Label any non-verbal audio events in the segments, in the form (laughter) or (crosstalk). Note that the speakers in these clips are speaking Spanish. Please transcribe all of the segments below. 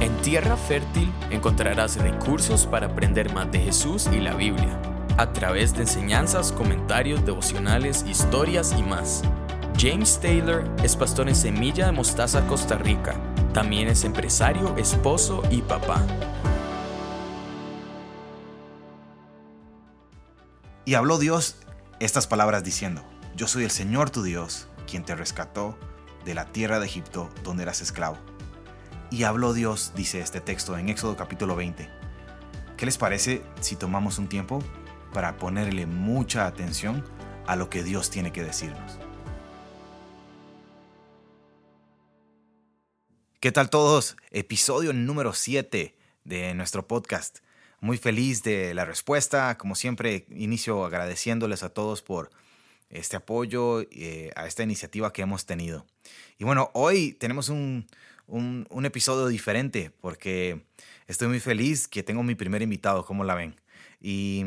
En Tierra Fértil encontrarás recursos para aprender más de Jesús y la Biblia, a través de enseñanzas, comentarios, devocionales, historias y más. James Taylor es pastor en Semilla de Mostaza, Costa Rica. También es empresario, esposo y papá. Y habló Dios estas palabras diciendo, Yo soy el Señor tu Dios, quien te rescató de la tierra de Egipto donde eras esclavo. Y habló Dios, dice este texto en Éxodo capítulo 20. ¿Qué les parece si tomamos un tiempo para ponerle mucha atención a lo que Dios tiene que decirnos? ¿Qué tal todos? Episodio número 7 de nuestro podcast. Muy feliz de la respuesta. Como siempre, inicio agradeciéndoles a todos por este apoyo eh, a esta iniciativa que hemos tenido. Y bueno, hoy tenemos un, un, episodio diferente porque estoy muy feliz que tengo mi primer invitado, ¿cómo la ven? Y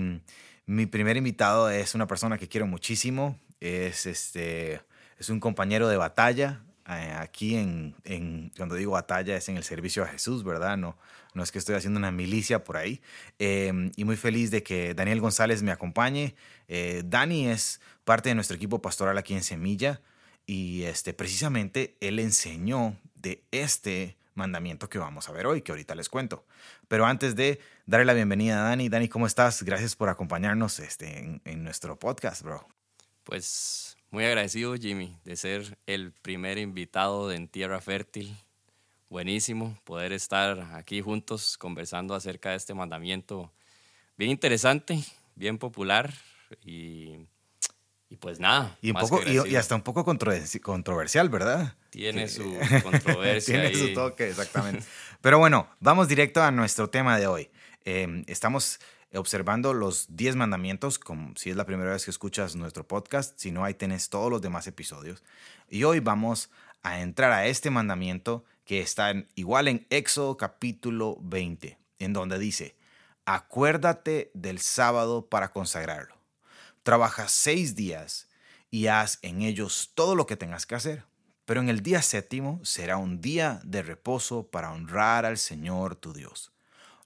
mi primer invitado es una persona que quiero muchísimo, es, este, es un compañero de batalla. Eh, aquí en, cuando digo batalla es en el servicio a Jesús, ¿verdad? No, no es que estoy haciendo una milicia por ahí. Em, y muy feliz de que Daniel González me acompañe. Eh, Dani es parte de nuestro equipo pastoral aquí en Semilla y este, precisamente él enseñó de este mandamiento que vamos a ver hoy, que ahorita les cuento. Pero antes de darle la bienvenida a Dani, Dani, ¿cómo estás? Gracias por acompañarnos este, en, nuestro podcast, bro. Pues muy agradecido, Jimmy, de ser el primer invitado de En Tierra Fértil. Buenísimo poder estar aquí juntos conversando acerca de este mandamiento bien interesante, bien popular y y pues nada. Y, un poco, y, hasta un poco controversial, ¿verdad? Tiene su (laughs) controversia. Tiene su toque, exactamente. (laughs) Pero bueno, vamos directo a nuestro tema de hoy. Em, estamos observando los 10 mandamientos, como si es la primera vez que escuchas nuestro podcast, si no, ahí tenés todos los demás episodios. Y hoy vamos a entrar a este mandamiento que está igual en Éxodo capítulo 20, en donde dice, acuérdate del sábado para consagrarlo Trabaja seis días y haz en ellos todo lo que tengas que hacer. Pero en el día séptimo será un día de reposo para honrar al Señor tu Dios.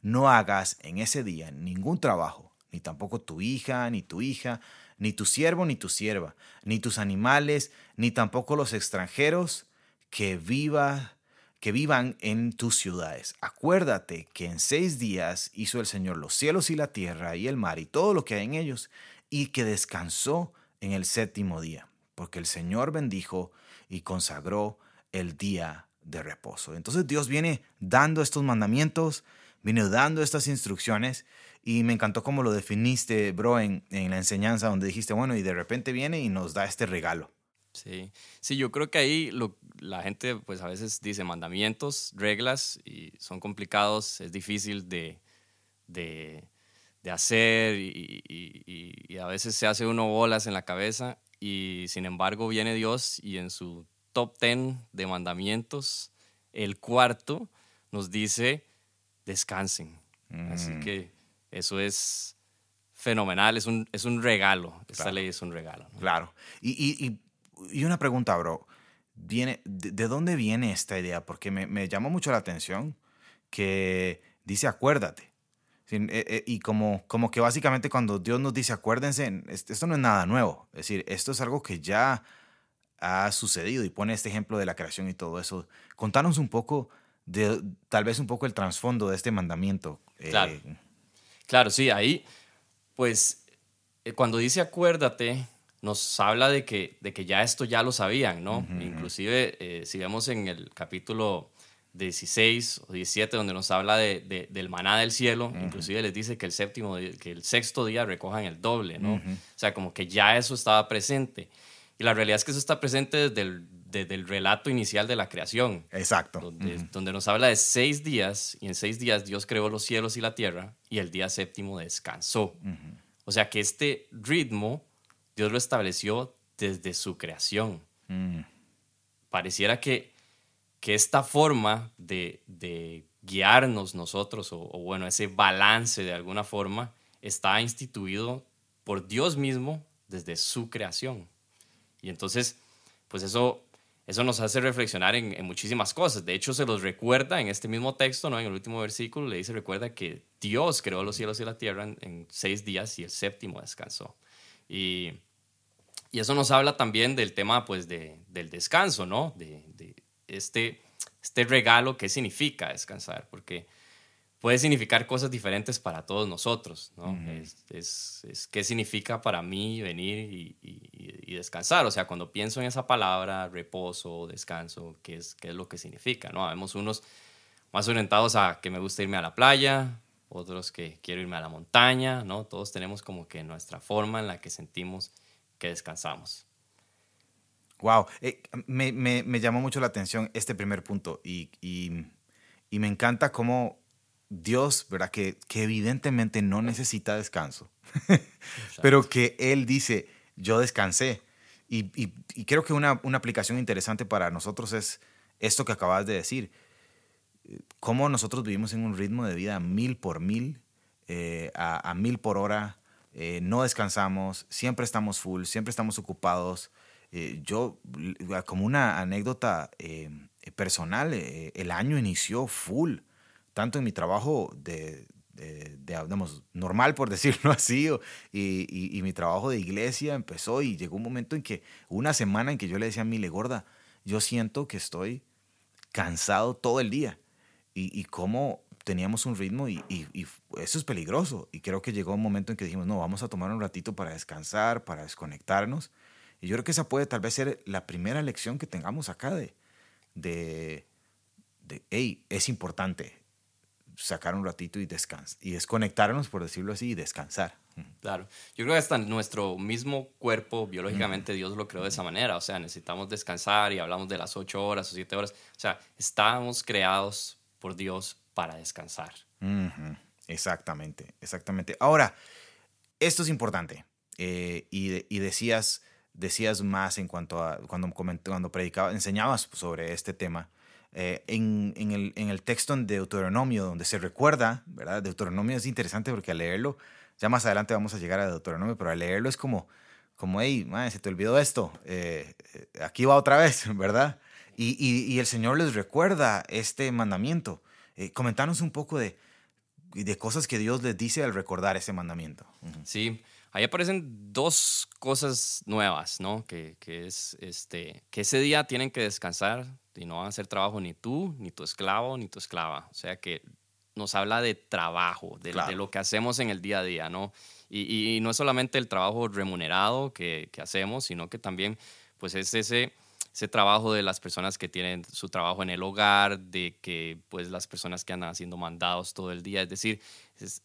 No hagas en ese día ningún trabajo, ni tampoco tu hija, ni tu hija, ni tu siervo, ni tu sierva, ni tus animales, ni tampoco los extranjeros que viva que vivan en tus ciudades. Acuérdate que en seis días hizo el Señor los cielos y la tierra y el mar y todo lo que hay en ellos, y que descansó en el séptimo día, porque el Señor bendijo y consagró el día de reposo. Entonces Dios viene dando estos mandamientos, viene dando estas instrucciones y me encantó cómo lo definiste, bro, en, la enseñanza donde dijiste, bueno, y de repente viene y nos da este regalo. Sí, sí, yo creo que ahí la gente pues a veces dice mandamientos, reglas y son complicados, es difícil de de hacer y, a veces se hace uno bolas en la cabeza y sin embargo viene Dios y en su top ten de mandamientos, el cuarto nos dice descansen. Así mm. que eso es fenomenal, es un, es un regalo, esta ley es un regalo. Claro. Y, una pregunta, bro, viene, de, dónde viene esta idea? Porque me, me llamó mucho la atención que dice acuérdate. Eh, eh, y como, como que básicamente cuando Dios nos dice, acuérdense, esto no es nada nuevo. Es decir, esto es algo que ya ha sucedido y pone este ejemplo de la creación y todo eso. Contanos un poco de, tal vez un poco el trasfondo de este mandamiento. Eh, claro. claro, sí, ahí, pues, cuando dice acuérdate, nos habla de que, de que ya esto ya lo sabían, ¿no? Inclusive, si vemos en el capítulo 16 o 17, donde nos habla de, del maná del cielo, inclusive les dice que el séptimo, que el sexto día recojan el doble, ¿no? O sea, como que ya eso estaba presente. Y la realidad es que eso está presente desde el, desde el relato inicial de la creación. Exacto. Donde, donde, nos habla de seis días, y en seis días Dios creó los cielos y la tierra, y el día séptimo descansó. O sea que este ritmo Dios lo estableció desde su creación. Pareciera que que esta forma de, guiarnos nosotros, o, bueno, ese balance de alguna forma, está instituido por Dios mismo desde su creación. Y entonces, pues eso, eso nos hace reflexionar en, muchísimas cosas. De hecho, se los recuerda en este mismo texto, ¿no? en el último versículo, le dice, recuerda que Dios creó los cielos y la tierra en, seis días y el séptimo descansó. Y, y, eso nos habla también del tema pues, de, del descanso, ¿no? de, de este, este regalo, qué significa descansar, porque puede significar cosas diferentes para todos nosotros, ¿no? es, es, qué significa para mí venir y, y, descansar, o sea, cuando pienso en esa palabra, reposo, descanso, ¿qué es, qué es lo que significa, ¿no? Habemos unos más orientados a que me gusta irme a la playa, otros que quiero irme a la montaña, ¿no? Todos tenemos como que nuestra forma en la que sentimos que descansamos. Wow, eh, me, me, me, llamó mucho la atención este primer punto y, y, y me encanta cómo Dios, ¿verdad? Que, que evidentemente no necesita descanso, (laughs) pero que Él dice, yo descansé. Y, y, creo que una, una, aplicación interesante para nosotros es esto que acabas de decir. Cómo nosotros vivimos en un ritmo de vida mil por mil, eh, a, mil por hora, eh, no descansamos, siempre estamos full, siempre estamos ocupados. Eh, yo, como una anécdota personal, el año inició full tanto en mi trabajo de, digamos, normal, por (laughs) decirlo así, y, mi trabajo de iglesia empezó y llegó un momento en que, una semana en que yo le decía a mi le gorda, yo siento que estoy cansado todo el día. Y, cómo teníamos un ritmo y, eso es peligroso. Y creo que llegó un momento en que dijimos, no, vamos a tomar un ratito para descansar, para desconectarnos. Y yo creo que esa puede tal vez ser la primera lección que tengamos acá de, de, de hey, es importante sacar un ratito y descansar, y desconectarnos, por decirlo así, y descansar. Claro, yo creo que hasta nuestro mismo cuerpo, biológicamente, Dios lo creó de esa manera, o sea, necesitamos descansar y hablamos de las ocho horas o siete horas, o sea, estamos creados por Dios para descansar. Exactamente, exactamente. Ahora, esto es importante, eh, y, y, decías, decías más en cuanto a cuando, cuando predicabas, enseñabas sobre este tema, eh, en, en, el, en, el, texto en Deuteronomio, donde se recuerda, ¿verdad? Deuteronomio es interesante porque al leerlo, ya más adelante vamos a llegar a Deuteronomio, pero al leerlo es como, como hey, se te olvidó esto, eh, eh, aquí va otra vez, (laughs) ¿verdad? Y, y, y, el Señor les recuerda este mandamiento. comentanos un poco de, de cosas que Dios les dice al recordar ese mandamiento. Sí, ahí aparecen dos cosas nuevas, ¿no? Que, que, es este, que ese día tienen que descansar y no van a hacer trabajo ni tú, ni tu esclavo, ni tu esclava. O sea que nos habla de trabajo, de, lo que hacemos en el día a día, ¿no? Y, no es solamente el trabajo remunerado que, hacemos, sino que también pues es ese, ese trabajo de las personas que tienen su trabajo en el hogar, de que pues las personas que andan haciendo mandados todo el día, es decir, es,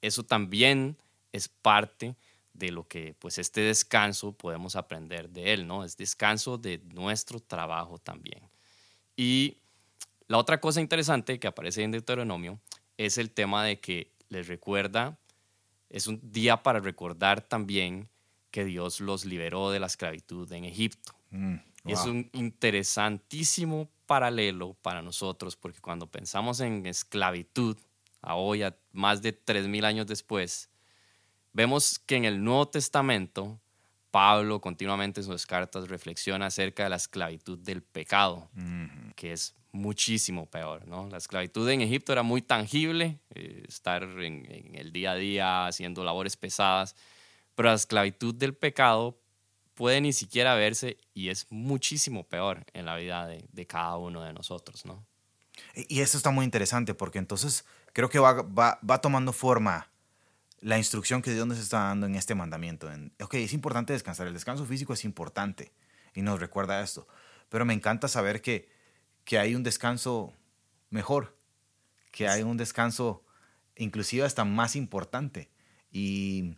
eso también es parte de lo que pues este descanso podemos aprender de él, ¿no? Es descanso de nuestro trabajo también. Y la otra cosa interesante que aparece en Deuteronomio es el tema de que les recuerda, es un día para recordar también que Dios los liberó de la esclavitud en Egipto. Mm, es un interesantísimo paralelo para nosotros, porque cuando pensamos en esclavitud, a hoy, a más de 3.000 años después, vemos que en el Nuevo Testamento Pablo continuamente en sus cartas reflexiona acerca de la esclavitud del pecado, que es muchísimo peor. ¿no? La esclavitud en Egipto era muy tangible, eh, estar en, el día a día haciendo labores pesadas, pero la esclavitud del pecado puede ni siquiera verse y es muchísimo peor en la vida de, cada uno de nosotros. ¿no? Y esto está muy interesante porque entonces creo que va, va, va tomando forma la instrucción que Dios nos está dando en este mandamiento. En, ok, es importante descansar, el descanso físico es importante y nos recuerda esto, pero me encanta saber que, que hay un descanso mejor, que hay un descanso inclusive hasta más importante. Y,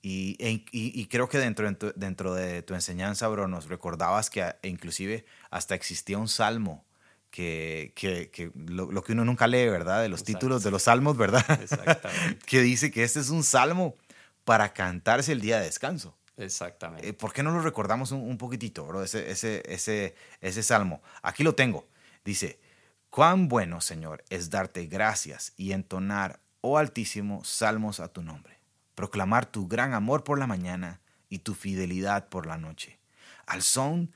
y, e, creo que dentro, dentro de tu enseñanza, bro, nos recordabas que inclusive hasta existía un salmo que, que, que lo, que uno nunca lee, ¿verdad? De los títulos de los salmos, ¿verdad? Exactamente. (laughs) que dice que este es un salmo para cantarse el día de descanso. Exactamente. Eh, ¿Por qué no lo recordamos un, poquitito, bro? Ese, ese, ese, ese salmo. Aquí lo tengo. Dice, cuán bueno, Señor, es darte gracias y entonar, oh Altísimo, salmos a tu nombre. Proclamar tu gran amor por la mañana y tu fidelidad por la noche. Al son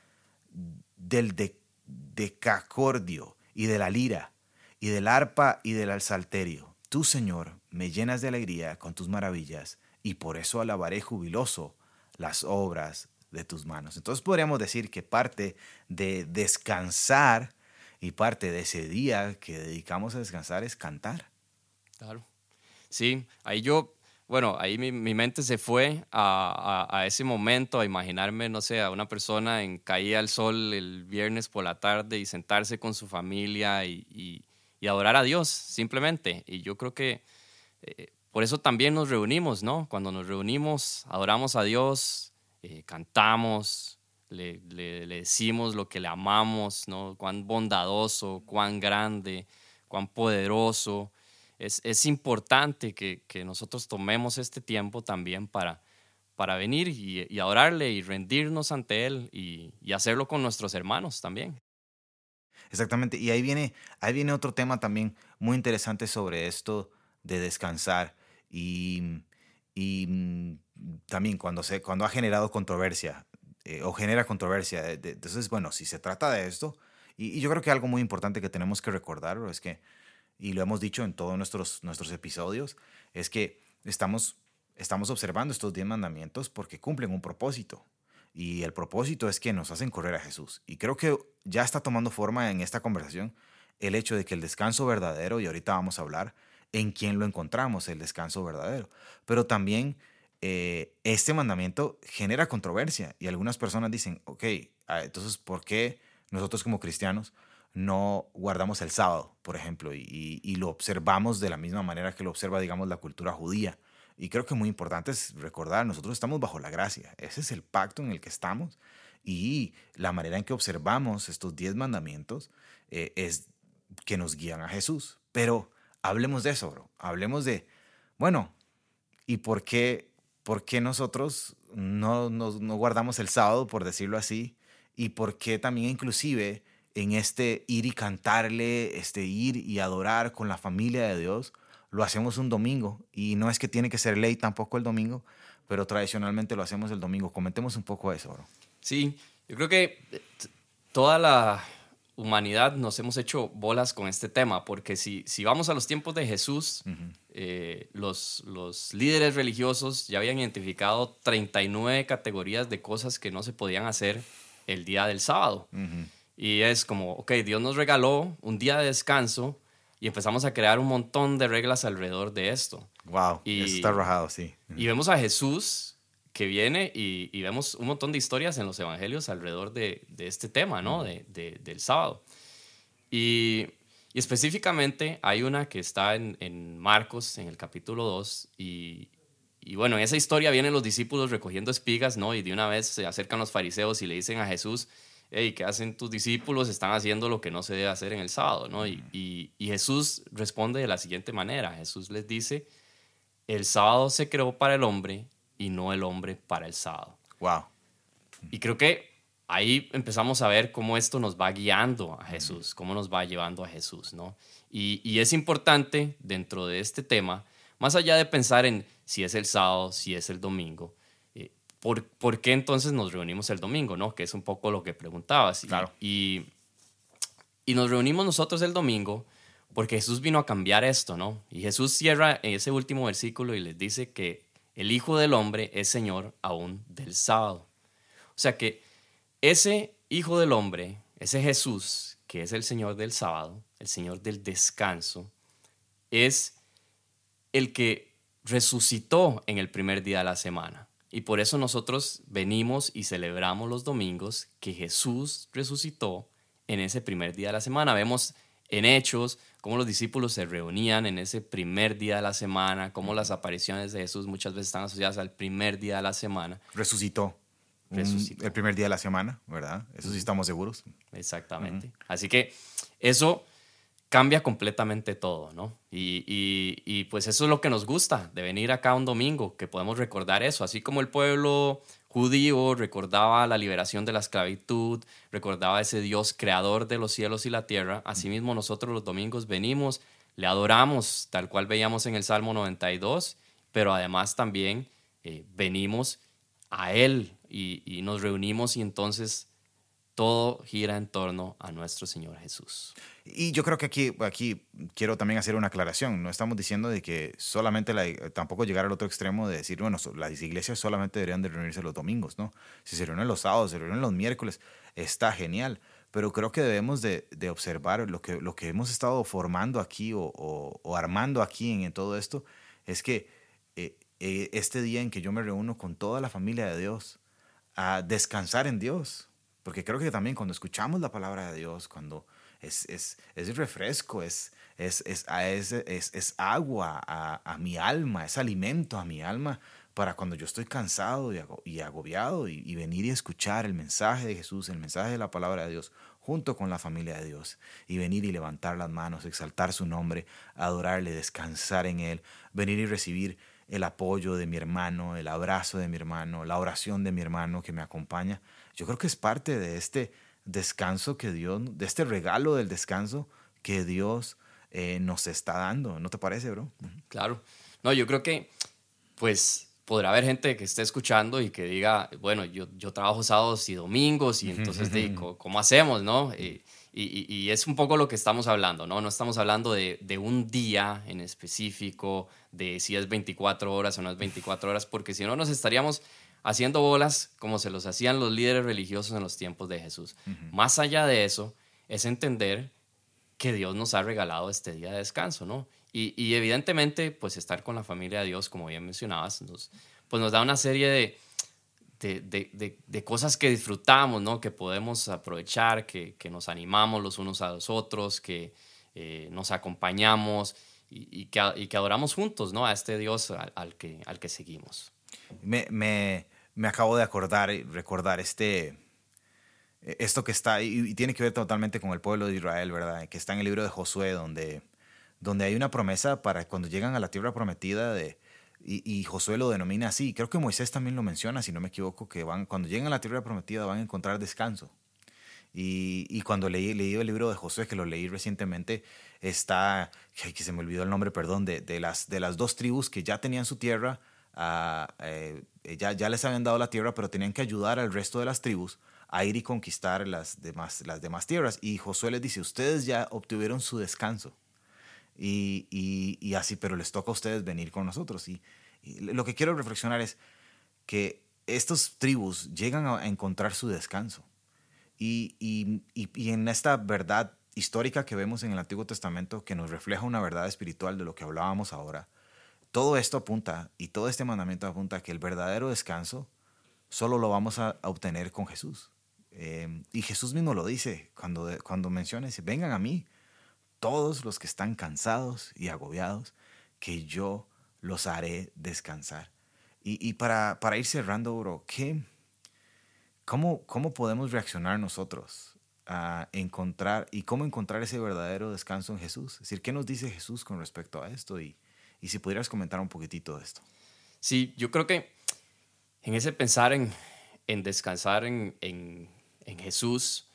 del de decacordio y de la lira, y del arpa y del alsalterio. Tú, Señor, me llenas de alegría con tus maravillas, y por eso alabaré jubiloso las obras de tus manos. Entonces podríamos decir que parte de descansar y parte de ese día que dedicamos a descansar es cantar. Claro. Sí, ahí yo, bueno, ahí mi, mente se fue a, ese momento, a imaginarme, no sé, a una persona en caía al sol el viernes por la tarde y sentarse con su familia y, adorar a Dios, simplemente. Y yo creo que eh, por eso también nos reunimos, ¿no? Cuando nos reunimos, adoramos a Dios, eh, cantamos, le, decimos lo que le amamos, ¿no? Cuán bondadoso, cuán grande, cuán poderoso. Es, es importante que, que, nosotros tomemos este tiempo también para, para venir y, y adorarle y rendirnos ante Él y, y, hacerlo con nuestros hermanos también. Exactamente, y ahí viene, ahí viene otro tema también muy interesante sobre esto de descansar y, y mm, también cuando, se, cuando ha generado controversia eh, o genera controversia. entonces, bueno, si se trata de esto, y, yo creo que algo muy importante que tenemos que recordar es que, y lo hemos dicho en todos nuestros, nuestros episodios, es que estamos, estamos observando estos diez mandamientos porque cumplen un propósito. Y el propósito es que nos hacen correr a Jesús. Y creo que ya está tomando forma en esta conversación el hecho de que el descanso verdadero, y ahorita vamos a hablar en quién lo encontramos, el descanso verdadero, pero también eh, este mandamiento genera controversia y algunas personas dicen, ok, ah, entonces, ¿por qué nosotros como cristianos no guardamos el sábado, por ejemplo, y, lo observamos de la misma manera que lo observa, digamos, la cultura judía? Y creo que muy importante es recordar, nosotros estamos bajo la gracia, ese es el pacto en el que estamos y la manera en que observamos estos diez mandamientos eh, es que nos guían a Jesús. Pero hablemos de eso, bro. Hablemos de, bueno, ¿y por qué ¿por qué nosotros no, no, guardamos el sábado, por decirlo así? Y por qué también inclusive en este ir y cantarle, este ir y adorar con la familia de Dios, lo hacemos un domingo. Y no es que tiene que ser ley tampoco el domingo, pero tradicionalmente lo hacemos el domingo. Comentemos un poco eso, bro. Sí, yo creo que toda la, humanidad nos hemos hecho bolas con este tema, porque si, si vamos a los tiempos de Jesús, eh, los, los líderes religiosos ya habían identificado 39 categorías de cosas que no se podían hacer el día del sábado. Y es como, ok, Dios nos regaló un día de descanso y empezamos a crear un montón de reglas alrededor de esto. Wow, y, eso está rajado, sí. Y vemos a Jesús que viene y, vemos un montón de historias en los evangelios alrededor de, este tema, ¿no? De, del sábado. Y, específicamente hay una que está en, Marcos, en el capítulo 2, y, bueno, en esa historia vienen los discípulos recogiendo espigas, ¿no? Y de una vez se acercan los fariseos y le dicen a Jesús, hey, ¿qué hacen tus discípulos? Están haciendo lo que no se debe hacer en el sábado, ¿no? Y, y Jesús responde de la siguiente manera, Jesús les dice, el sábado se creó para el hombre y no el hombre para el sábado. Wow. Y creo que ahí empezamos a ver cómo esto nos va guiando a Jesús, cómo nos va llevando a Jesús, ¿no? Y, es importante dentro de este tema, más allá de pensar en si es el sábado, si es el domingo, ¿por, ¿por, qué entonces nos reunimos el domingo, no? Que es un poco lo que preguntabas. Claro. Y, y nos reunimos nosotros el domingo porque Jesús vino a cambiar esto, ¿no? Y Jesús cierra ese último versículo y les dice que el Hijo del Hombre es Señor aún del sábado. O sea que ese Hijo del Hombre, ese Jesús, que es el Señor del sábado, el Señor del descanso, es el que resucitó en el primer día de la semana. Y por eso nosotros venimos y celebramos los domingos que Jesús resucitó en ese primer día de la semana. Vemos en Hechos, cómo los discípulos se reunían en ese primer día de la semana, cómo las apariciones de Jesús muchas veces están asociadas al primer día de la semana. Resucitó. Resucitó. el primer día de la semana, ¿verdad? Eso sí estamos seguros. Exactamente. Así que eso cambia completamente todo, ¿no? Y, y, y, pues eso es lo que nos gusta de venir acá un domingo, que podemos recordar eso, así como el pueblo judío recordaba la liberación de la esclavitud, recordaba ese Dios creador de los cielos y la tierra. Asimismo, nosotros los domingos venimos, le adoramos, tal cual veíamos en el Salmo 92, pero además también eh, venimos a Él y, nos reunimos y entonces todo gira en torno a nuestro Señor Jesús. Y yo creo que aquí, aquí quiero también hacer una aclaración. No estamos diciendo de que solamente la, tampoco llegar al otro extremo de decir, bueno, las iglesias solamente deberían de reunirse los domingos, ¿no? Si se reúnen los sábados, se reúnen los miércoles, está genial. Pero creo que debemos de, de observar lo que, lo que hemos estado formando aquí o, o, armando aquí en, todo esto, es que eh, eh, este día en que yo me reúno con toda la familia de Dios, a descansar en Dios, porque creo que también cuando escuchamos la palabra de Dios, cuando es, es, es refresco, es, es, es, agua a, a, mi alma, es alimento a mi alma para cuando yo estoy cansado y, agobiado y, y, venir y escuchar el mensaje de Jesús, el mensaje de la palabra de Dios, junto con la familia de Dios, y venir y levantar las manos, exaltar su nombre, adorarle, descansar en Él, venir y recibir el apoyo de mi hermano, el abrazo de mi hermano, la oración de mi hermano que me acompaña. Yo creo que es parte de este descanso que Dios, de este regalo del descanso que Dios eh, nos está dando. ¿No te parece, bro? Claro. No, yo creo que, pues, podrá haber gente que esté escuchando y que diga, bueno, yo, yo trabajo sábados y domingos y entonces, ¿cómo hacemos, no? Eh, y, y, es un poco lo que estamos hablando, ¿no? No estamos hablando de, de, un día en específico, de si es 24 horas o no es 24 horas, porque si no nos estaríamos haciendo bolas como se los hacían los líderes religiosos en los tiempos de Jesús. Más allá de eso, es entender que Dios nos ha regalado este día de descanso, ¿no? Y, y evidentemente, pues estar con la familia de Dios, como bien mencionabas, nos, pues nos da una serie de de, cosas que disfrutamos, ¿no? que podemos aprovechar, que, nos animamos los unos a los otros, que eh, nos acompañamos y, que, adoramos juntos ¿no? a este Dios al, que, al que seguimos. Me, me, me, acabo de acordar y recordar este, esto que está, y, tiene que ver totalmente con el pueblo de Israel, ¿verdad? Que está en el libro de Josué, donde, donde hay una promesa para cuando llegan a la tierra prometida de y, Josué lo denomina así. Creo que Moisés también lo menciona, si no me equivoco, que van, cuando lleguen a la tierra prometida van a encontrar descanso. Y, cuando leí, leí, el libro de Josué, que lo leí recientemente, está, que se me olvidó el nombre, perdón, de, las, dos tribus que ya tenían su tierra, eh, ya, ya les habían dado la tierra, pero tenían que ayudar al resto de las tribus a ir y conquistar las demás, las demás tierras. Y Josué les dice, ustedes ya obtuvieron su descanso. Y, y, así, pero les toca a ustedes venir con nosotros. Y, lo que quiero reflexionar es que estos tribus llegan a encontrar su descanso. Y, en esta verdad histórica que vemos en el Antiguo Testamento, que nos refleja una verdad espiritual de lo que hablábamos ahora, todo esto apunta y todo este mandamiento apunta a que el verdadero descanso solo lo vamos a, obtener con Jesús. Eh, y Jesús mismo lo dice cuando, cuando menciona, dice, vengan a mí, todos los que están cansados y agobiados, que yo los haré descansar. Y, para, para, ir cerrando, bro, ¿qué, cómo, ¿cómo podemos reaccionar nosotros a encontrar y cómo encontrar ese verdadero descanso en Jesús? Es decir, ¿qué nos dice Jesús con respecto a esto? Y, y si pudieras comentar un poquitito de esto. Sí, yo creo que en ese pensar en, en descansar en, en, en Jesús,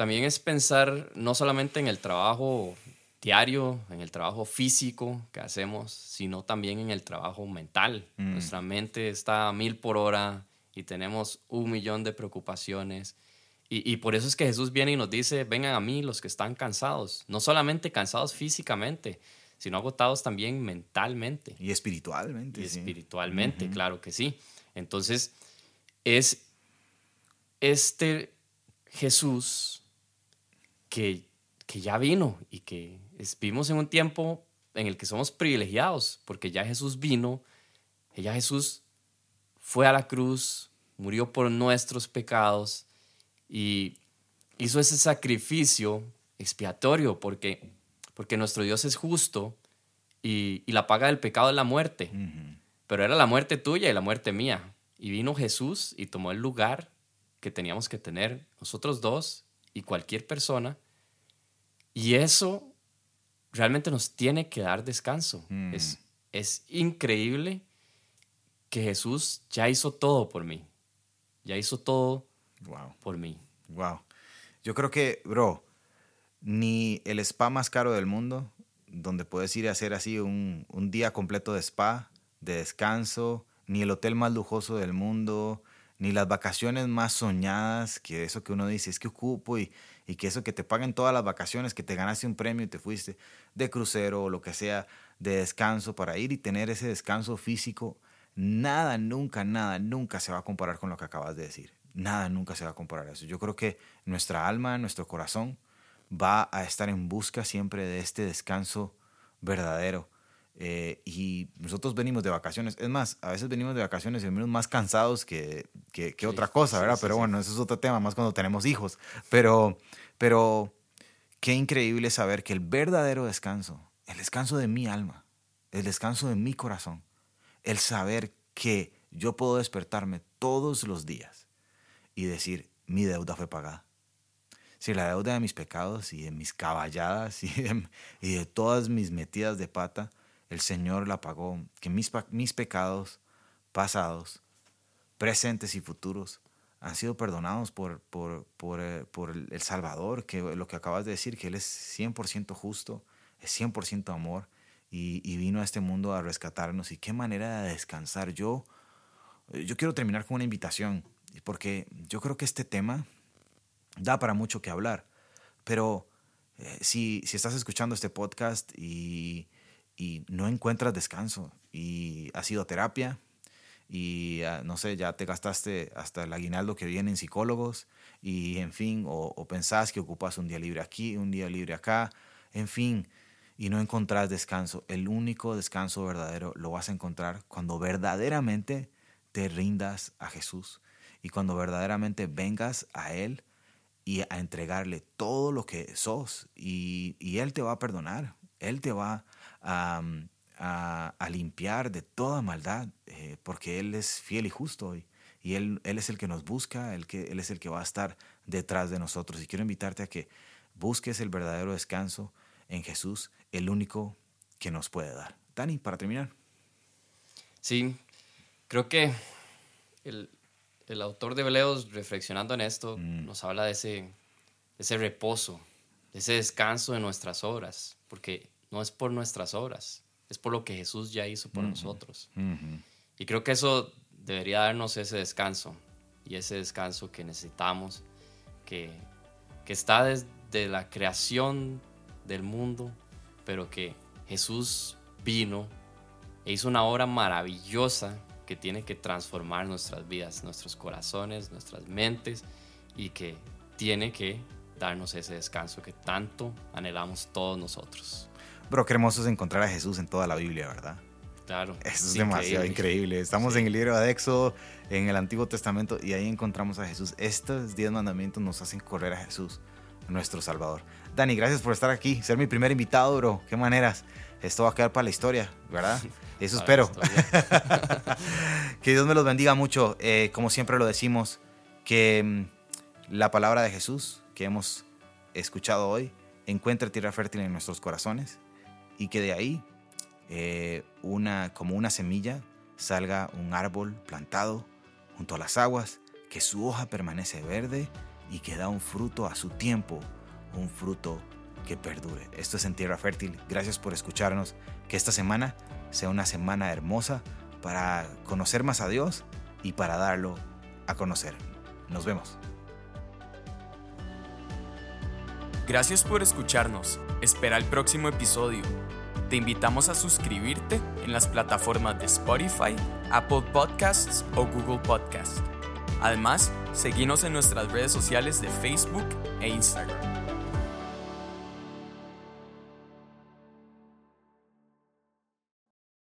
también es pensar no solamente en el trabajo diario, en el trabajo físico que hacemos, sino también en el trabajo mental. Mm. Nuestra mente está a mil por hora y tenemos un millón de preocupaciones. Y, por eso es que Jesús viene y nos dice, vengan a mí los que están cansados, no solamente cansados físicamente, sino agotados también mentalmente. Y espiritualmente. Y espiritualmente, claro que sí. Entonces, es este Jesús que, que ya vino y que vivimos en un tiempo en el que somos privilegiados, porque ya Jesús vino, ya Jesús fue a la cruz, murió por nuestros pecados y hizo ese sacrificio expiatorio, porque, porque nuestro Dios es justo y, y la paga del pecado es la muerte, pero era la muerte tuya y la muerte mía. Y vino Jesús y tomó el lugar que teníamos que tener nosotros dos y cualquier persona. Y eso realmente nos tiene que dar descanso. Mm. Es, es increíble que Jesús ya hizo todo por mí. Ya hizo todo por mí. Wow. Yo creo que, bro, ni el spa más caro del mundo, donde puedes ir a hacer así un, un día completo de spa, de descanso, ni el hotel más lujoso del mundo, ni las vacaciones más soñadas, que eso que uno dice es que ocupo y, y que eso que te paguen todas las vacaciones, que te ganaste un premio y te fuiste de crucero o lo que sea, de descanso, para ir y tener ese descanso físico, nada, nunca, nada, nunca se va a comparar con lo que acabas de decir. Nada, nunca se va a comparar a eso. Yo creo que nuestra alma, nuestro corazón va a estar en busca siempre de este descanso verdadero eh, y nosotros venimos de vacaciones. Es más, a veces venimos de vacaciones y venimos más cansados que, que, otra cosa, ¿verdad? pero bueno, eso es otro tema, más cuando tenemos hijos. Pero, pero qué increíble saber que el verdadero descanso, el descanso de mi alma, el descanso de mi corazón, el saber que yo puedo despertarme todos los días y decir, mi deuda fue pagada. Si la deuda de mis pecados y de mis caballadas (laughs) y y de todas mis metidas de pata, el Señor la pagó, que mis, mis pecados pasados, presentes y futuros han sido perdonados por, por, por, eh, por el Salvador, que lo que acabas de decir, que Él es 100% justo, es 100% amor y, y, vino a este mundo a rescatarnos. Y qué manera de descansar. Yo, yo quiero terminar con una invitación, porque yo creo que este tema da para mucho que hablar, pero eh, si, si estás escuchando este podcast y y no encuentras descanso y has ido a terapia y ah, no sé, ya te gastaste hasta el aguinaldo que vienen psicólogos y en fin, o, pensás que ocupas un día libre aquí, un día libre acá, en fin, y no encontrás descanso. El único descanso verdadero lo vas a encontrar cuando verdaderamente te rindas a Jesús y cuando verdaderamente vengas a Él y a entregarle todo lo que sos y, y Él te va a perdonar, Él te va a a, limpiar de toda maldad, eh, porque Él es fiel y justo y, y él, él, es el que nos busca, él, que, él es el que va a estar detrás de nosotros. Y quiero invitarte a que busques el verdadero descanso en Jesús, el único que nos puede dar. Dani, para terminar. Sí, creo que el, el autor de Hebreos, reflexionando en esto, mm. nos habla de ese, ese reposo, de ese descanso de nuestras obras, porque no es por nuestras obras, es por lo que Jesús ya hizo por nosotros. Y creo que eso debería darnos ese descanso y ese descanso que necesitamos, que, que está desde la creación del mundo, pero que Jesús vino e hizo una obra maravillosa que tiene que transformar nuestras vidas, nuestros corazones, nuestras mentes y que tiene que darnos ese descanso que tanto anhelamos todos nosotros. Pero qué hermoso es encontrar a Jesús en toda la Biblia, ¿verdad? Claro. Eso es, demasiado increíble. Estamos en el libro de Éxodo, en el Antiguo Testamento, y ahí encontramos a Jesús. Estos diez mandamientos nos hacen correr a Jesús, nuestro Salvador. Dani, gracias por estar aquí, ser mi primer invitado, bro. Qué maneras. Esto va a quedar para la historia, ¿verdad? (laughs) Eso espero. (laughs) que Dios me los bendiga mucho. Eh, como siempre lo decimos, que mm, la palabra de Jesús que hemos escuchado hoy encuentre tierra fértil en nuestros corazones y que de ahí, eh, una, como una semilla, salga un árbol plantado junto a las aguas, que su hoja permanece verde y que da un fruto a su tiempo, un fruto que perdure. Esto es en Tierra Fértil. Gracias por escucharnos. Que esta semana sea una semana hermosa para conocer más a Dios y para darlo a conocer. Nos vemos. Gracias por escucharnos. Espera el próximo episodio. Te invitamos a suscribirte en las plataformas de Spotify, Apple Podcasts o Google Podcasts. Además, seguimos en nuestras redes sociales de Facebook e Instagram.